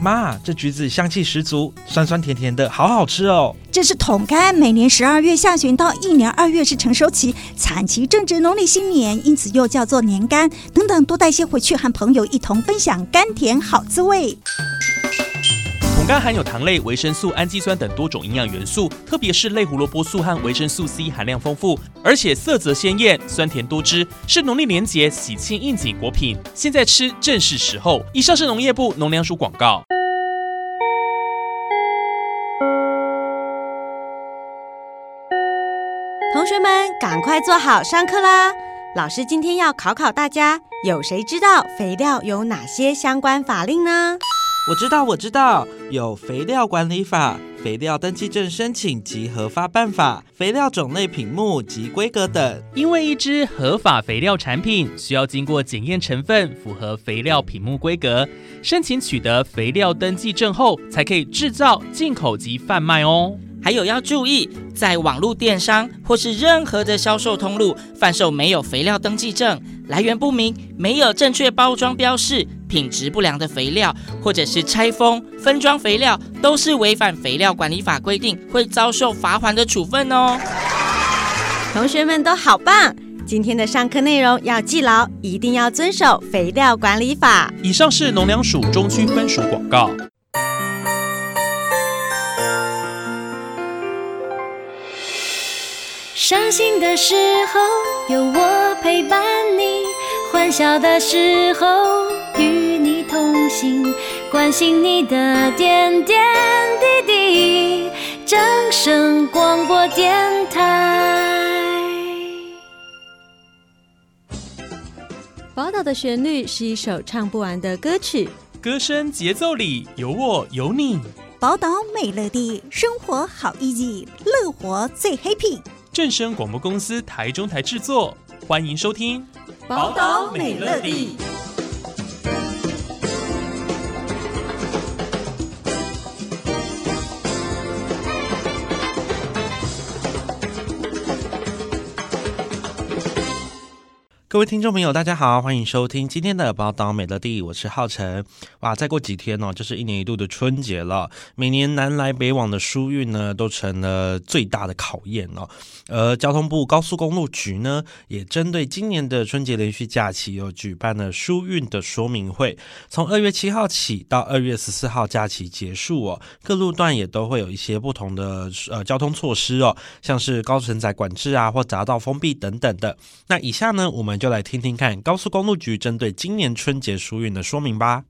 妈，这橘子香气十足，酸酸甜甜的，好好吃哦。这是桶柑，每年十二月下旬到一年二月是成熟期，产期正值农历新年，因此又叫做年柑。等等，多带些回去，和朋友一同分享甘甜好滋味。桶柑含有糖类、维生素、氨基酸等多种营养元素，特别是类胡萝卜素和维生素 C 含量丰富，而且色泽鲜艳、酸甜多汁，是农历年节喜庆应景果品。现在吃正是时候。以上是农业部农粮署广告。同学们，赶快坐好，上课啦！老师今天要考考大家，有谁知道肥料有哪些相关法令呢？我知道，我知道，有肥料管理法、肥料登记证申请及核发办法、肥料种类品目及规格等。因为一支合法肥料产品需要经过检验成分，符合肥料品目规格，申请取得肥料登记证后，才可以制造、进口及贩卖哦。还有要注意，在网络电商或是任何的销售通路贩售没有肥料登记证、来源不明、没有正确包装标示。品质不良的肥料，或者是拆封分装肥料，都是违反肥料管理法规定，会遭受罚款的处分哦。同学们都好棒，今天的上课内容要记牢，一定要遵守肥料管理法。以上是农粮署中区分署广告。伤心的时候有我陪伴你，欢笑的时候。与你同行，关心你的点点滴滴。正声广播电台。宝岛的旋律是一首唱不完的歌曲，歌声节奏里有我有你。宝岛美乐地，生活好 easy，乐活最 happy。正声广播公司台中台制作，欢迎收听宝岛美乐蒂。各位听众朋友，大家好，欢迎收听今天的宝岛美乐地，我是浩辰。哇，再过几天哦，就是一年一度的春节了。每年南来北往的疏运呢，都成了最大的考验哦。而交通部高速公路局呢，也针对今年的春节连续假期，有举办了疏运的说明会。从二月七号起到二月十四号假期结束哦，各路段也都会有一些不同的呃交通措施哦，像是高承载管制啊，或匝道封闭等等的。那以下呢，我们就来听听看高速公路局针对今年春节疏运的说明吧。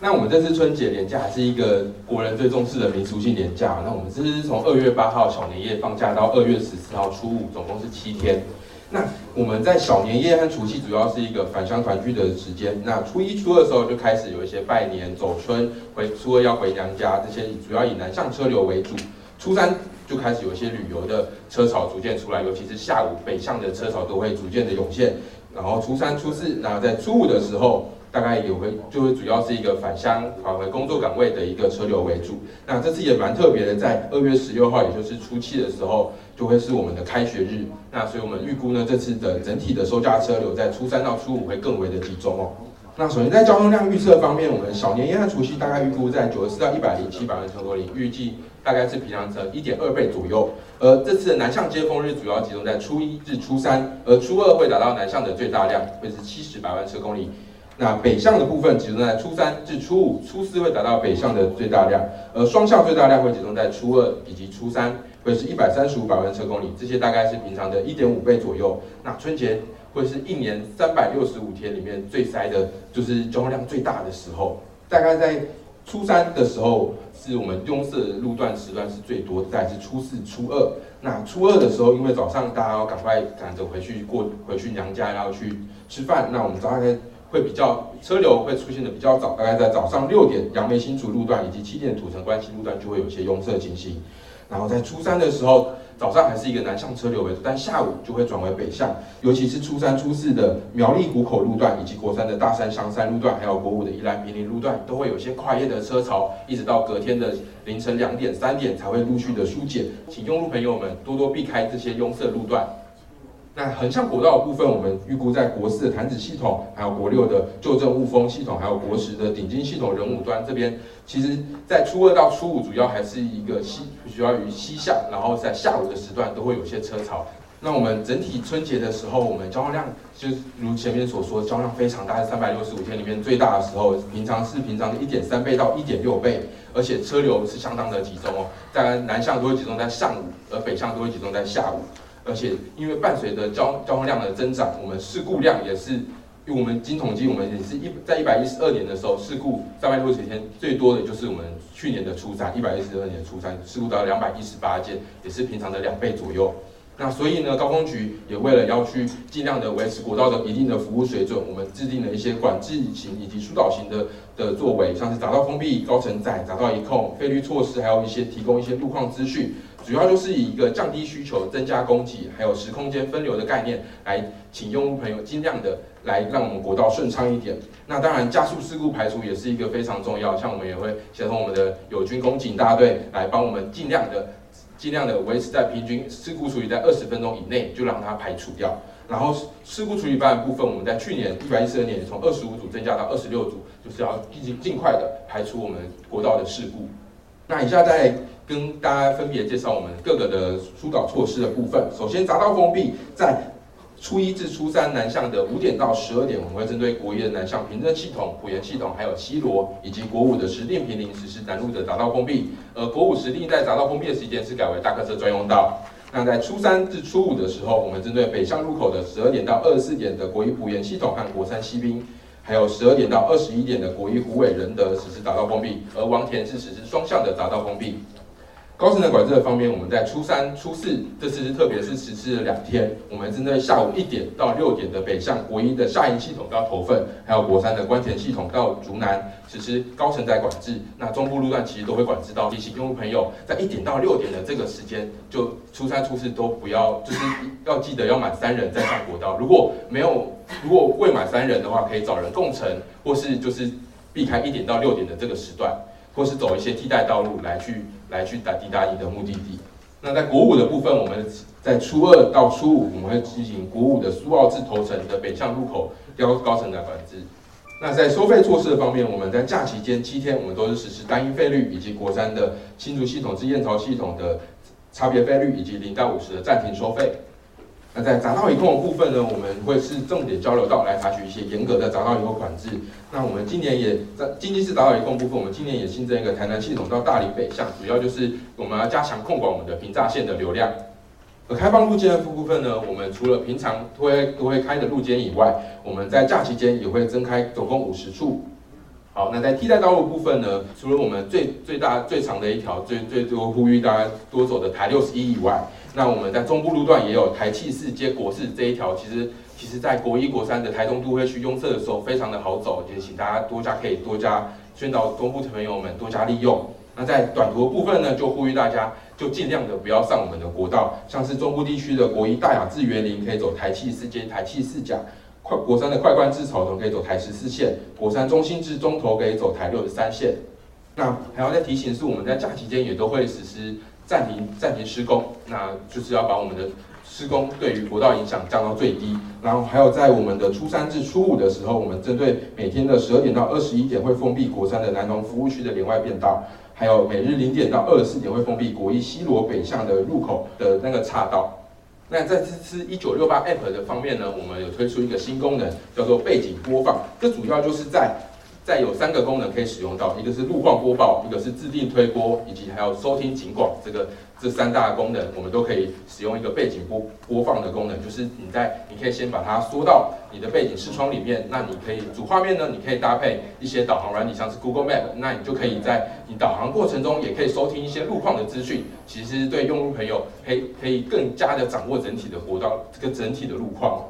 那我们这次春节连假还是一个国人最重视的民俗性连假。那我们这是从二月八号小年夜放假到二月十四号初五，总共是七天。那我们在小年夜和除夕主要是一个返乡团聚的时间。那初一、初二的时候就开始有一些拜年、走春，回初二要回娘家，这些主要以南向车流为主。初三就开始有一些旅游的车潮逐渐出来，尤其是下午北向的车潮都会逐渐的涌现。然后初三、初四，然后在初五的时候，大概也会就会主要是一个返乡返回工作岗位的一个车流为主。那这次也蛮特别的，在二月十六号，也就是初七的时候，就会是我们的开学日。那所以我们预估呢，这次的整体的收假车流在初三到初五会更为的集中哦。那首先在交通量预测方面，我们小年夜和除夕大概预估在九十四到一百零七百万车多里，预计大概是平常的一点二倍左右。而这次的南向接风日主要集中在初一至初三，而初二会达到南向的最大量，会是七十百万车公里。那北向的部分集中在初三至初五，初四会达到北向的最大量，而双向最大量会集中在初二以及初三，会是一百三十五百万车公里。这些大概是平常的一点五倍左右。那春节。会是一年三百六十五天里面最塞的，就是交通量最大的时候。大概在初三的时候，是我们拥塞路段时段是最多的。再是初四、初二。那初二的时候，因为早上大家要赶快赶着回去过回去娘家，然后去吃饭。那我们大概会比较车流会出现的比较早，大概在早上六点，杨梅新竹路段以及七点土城关西路段就会有些拥塞情形。然后在初三的时候。早上还是一个南向车流为主，但下午就会转为北向，尤其是初三、初四的苗栗谷口路段，以及国三的大山香山路段，还有国五的宜兰平林路段，都会有些跨越的车潮，一直到隔天的凌晨两点、三点才会陆续的疏解，请用路朋友们多多避开这些拥塞路段。那横向国道的部分，我们预估在国四的弹子系统，还有国六的旧正雾峰系统，还有国十的顶金系统人武端这边，其实在初二到初五，主要还是一个西，主要于西向，然后在下午的时段都会有些车潮。那我们整体春节的时候，我们交通量就是如前面所说，交通量非常大，是三百六十五天里面最大的时候，平常是平常的一点三倍到一点六倍，而且车流是相当的集中哦，在南向都会集中在上午，而北向都会集中在下午，而且因为伴随着交交通量的增长，我们事故量也是，因为我们经统计，我们也是一在一百一十二年的时候，事故三百六十天最多的就是我们去年的初三，一百一十二年初三，事故达两百一十八件，也是平常的两倍左右。那所以呢，高工局也为了要去尽量的维持国道的一定的服务水准，我们制定了一些管制型以及疏导型的的作为，像是匝道封闭、高承载、匝道一控、费率措施，还有一些提供一些路况资讯，主要就是以一个降低需求、增加供给，还有时空间分流的概念，来请用户朋友尽量的来让我们国道顺畅一点。那当然，加速事故排除也是一个非常重要，像我们也会协同我们的友军公警大队来帮我们尽量的。尽量的维持在平均事故处理在二十分钟以内，就让它排除掉。然后事故处理班的部分，我们在去年一百一十二年从二十五组增加到二十六组，就是要尽尽快的排除我们国道的事故。那以下再跟大家分别介绍我们各个的疏导措施的部分。首先，匝道封闭在。初一至初三南向的五点到十二点，我们会针对国一的南向平镇系统、埔盐系统，还有西罗，以及国五的石碇坪林实施南路的匝道封闭。而国五石碇在匝道封闭的时间是改为大客车专用道。那在初三至初五的时候，我们针对北向入口的十二点到二十四点的国一埔盐系统和国三西滨，还有十二点到二十一点的国一湖尾仁德实施匝道封闭，而王田是实施双向的匝道封闭。高承载管制的方面，我们在初三、初四这次是特别是实施了两天。我们针对下午一点到六点的北向国一的下营系统到头份，还有国三的关田系统到竹南实施高承载管制。那中部路段其实都会管制到。提醒用户朋友，在一点到六点的这个时间，就初三、初四都不要，就是要记得要满三人再上国道。如果没有，如果未满三人的话，可以找人共乘，或是就是避开一点到六点的这个时段，或是走一些替代道路来去。来去达抵达你的目的地。那在国五的部分，我们在初二到初五，我们会进行国五的苏澳至头城的北向入口高高承载管制。那在收费措施的方面，我们在假期间七天，我们都是实施单一费率，以及国三的新竹系统至燕巢系统的差别费率，以及零到五十的暂停收费。那在匝道一控的部分呢，我们会是重点交流道来采取一些严格的匝道一控管制。那我们今年也在经济式匝道一控部分，我们今年也新增一个台南系统到大林北向，主要就是我们要加强控管我们的平栅线的流量。而开放路肩的部分呢，我们除了平常都会都会开的路肩以外，我们在假期间也会增开总共五十处。好，那在替代道路部分呢，除了我们最最大最长的一条最最多呼吁大家多走的台六十一以外，那我们在中部路段也有台七四接国四这一条，其实其实在国一国三的台中都会区拥塞的时候非常的好走，也请大家多加可以多加宣导中部的朋友们多加利用。那在短途的部分呢，就呼吁大家就尽量的不要上我们的国道，像是中部地区的国一大雅至园林可以走台七四接台七四甲。快国三的快关至草屯可以走台十四线，国三中心至中投可以走台六十三线。那还要再提醒是，我们在假期间也都会实施暂停暂停施工，那就是要把我们的施工对于国道影响降到最低。然后还有在我们的初三至初五的时候，我们针对每天的十二点到二十一点会封闭国三的南农服务区的连外变道，还有每日零点到二十四点会封闭国一西罗北向的入口的那个岔道。那在这次一九六八 App 的方面呢，我们有推出一个新功能，叫做背景播放。这主要就是在在有三个功能可以使用到，一个是路况播报，一个是自定推播，以及还有收听警广这个。这三大功能，我们都可以使用一个背景播播放的功能，就是你在，你可以先把它缩到你的背景视窗里面，那你可以主画面呢，你可以搭配一些导航软体，像是 Google Map，那你就可以在你导航过程中，也可以收听一些路况的资讯，其实对用户朋友可以可以更加的掌握整体的国道这个整体的路况。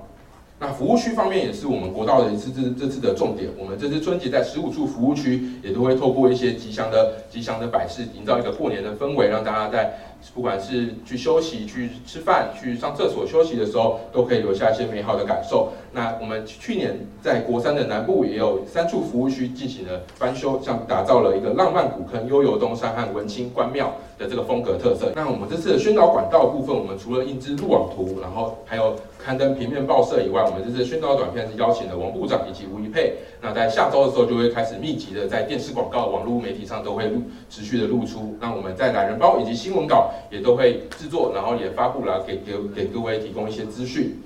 那服务区方面也是我们国道的一次这这次的重点。我们这次春节在十五处服务区也都会透过一些吉祥的吉祥的摆饰，营造一个过年的氛围，让大家在不管是去休息、去吃饭、去上厕所休息的时候，都可以留下一些美好的感受。那我们去年在国三的南部也有三处服务区进行了翻修，像打造了一个浪漫古坑、悠游东山和文清关庙的这个风格特色。那我们这次的宣导管道部分，我们除了印制路网图，然后还有。刊登平面报社以外，我们这次宣导短片是邀请了王部长以及吴怡佩。那在下周的时候就会开始密集的在电视广告、网络媒体上都会录持续的露出。那我们在懒人包以及新闻稿也都会制作，然后也发布了给给给各位提供一些资讯。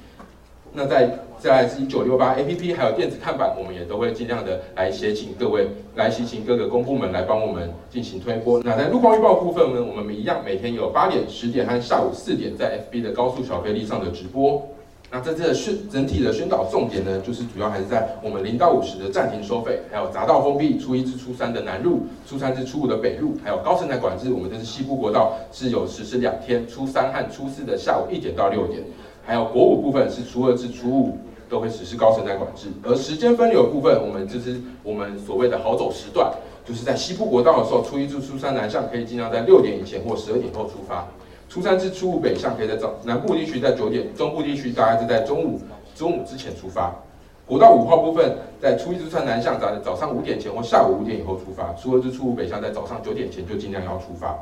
那在再来是一九六八 APP 还有电子看板，我们也都会尽量的来协请各位来协请各个公部门来帮我们进行推播。那在路况预报部分呢，我们一样每天有八点、十点和下午四点在 FB 的高速小飞力上的直播。那这次的宣整体的宣导重点呢，就是主要还是在我们零到五十的暂停收费，还有匝道封闭，初一至初三的南路，初三至初五的北路，还有高乘载管制。我们这次西部国道是有实施两天，初三和初四的下午一点到六点，还有国五部分是初二至初五都会实施高乘载管制。而时间分流部分，我们就是我们所谓的好走时段，就是在西部国道的时候，初一至初三南向可以尽量在六点以前或十二点后出发。初三至初五北向可以在早南部地区在九点，中部地区大概是在中午中午之前出发。国道五号部分在初一至初南向在早上五点前或下午五点以后出发。初二至初五北向在早上九点前就尽量要出发。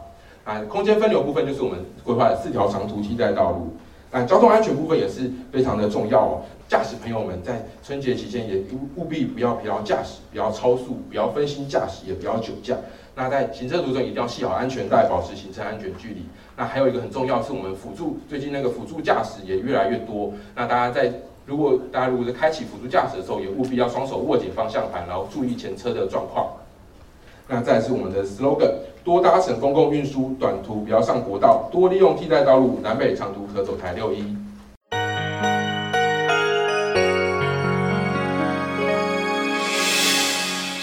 啊，空间分流部分就是我们规划的四条长途替代道路。啊，交通安全部分也是非常的重要哦。驾驶朋友们在春节期间也务务必不要疲劳驾驶，不要超速，不要分心驾驶，也不要酒驾。那在行车途中一定要系好安全带，保持行车安全距离。那还有一个很重要，是我们辅助，最近那个辅助驾驶也越来越多。那大家在如果大家如果在开启辅助驾驶的时候，也务必要双手握紧方向盘，然后注意前车的状况。那再是我们的 slogan：多搭乘公共运输，短途不要上国道，多利用替代道路，南北长途可走台六一。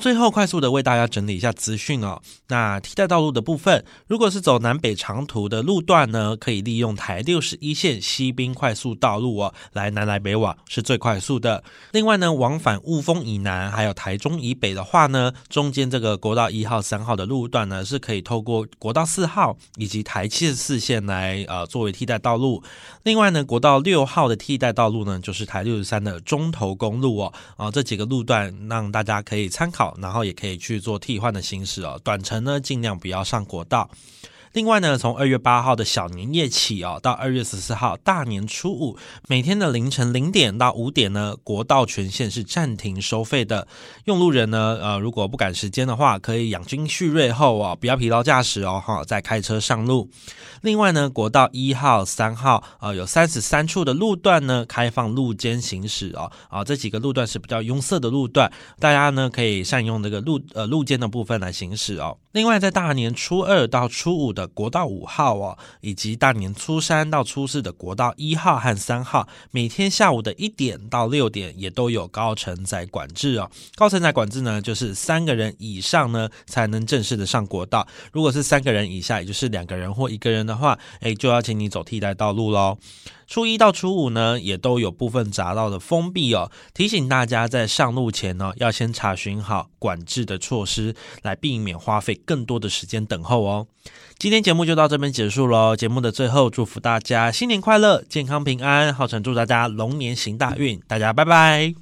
最后，快速的为大家整理一下资讯哦。那替代道路的部分，如果是走南北长途的路段呢，可以利用台六十一线西滨快速道路哦，来南来北往是最快速的。另外呢，往返雾峰以南还有台中以北的话呢，中间这个国道一号、三号的路段呢，是可以透过国道四号以及台七十四线来呃作为替代道路。另外呢，国道六号的替代道路呢，就是台六十三的中投公路哦。啊，这几个路段让大家可以参考。然后也可以去做替换的形式哦，短程呢尽量不要上国道。另外呢，从二月八号的小年夜起哦，到二月十四号大年初五，每天的凌晨零点到五点呢，国道全线是暂停收费的。用路人呢，呃，如果不赶时间的话，可以养精蓄锐后哦，不要疲劳驾驶哦，哈，再开车上路。另外呢，国道一号、三号，呃，有三十三处的路段呢，开放路肩行驶哦，啊，这几个路段是比较拥塞的路段，大家呢可以善用这个路呃路肩的部分来行驶哦。另外，在大年初二到初五的国道五号哦，以及大年初三到初四的国道一号和三号，每天下午的一点到六点也都有高承载管制哦。高承载管制呢，就是三个人以上呢才能正式的上国道。如果是三个人以下，也就是两个人或一个人的话，诶，就要请你走替代道路喽。初一到初五呢，也都有部分匝道的封闭哦，提醒大家在上路前呢，要先查询好管制的措施，来避免花费更多的时间等候哦。今天节目就到这边结束喽。节目的最后，祝福大家新年快乐、健康平安，浩辰祝大家龙年行大运，大家拜拜。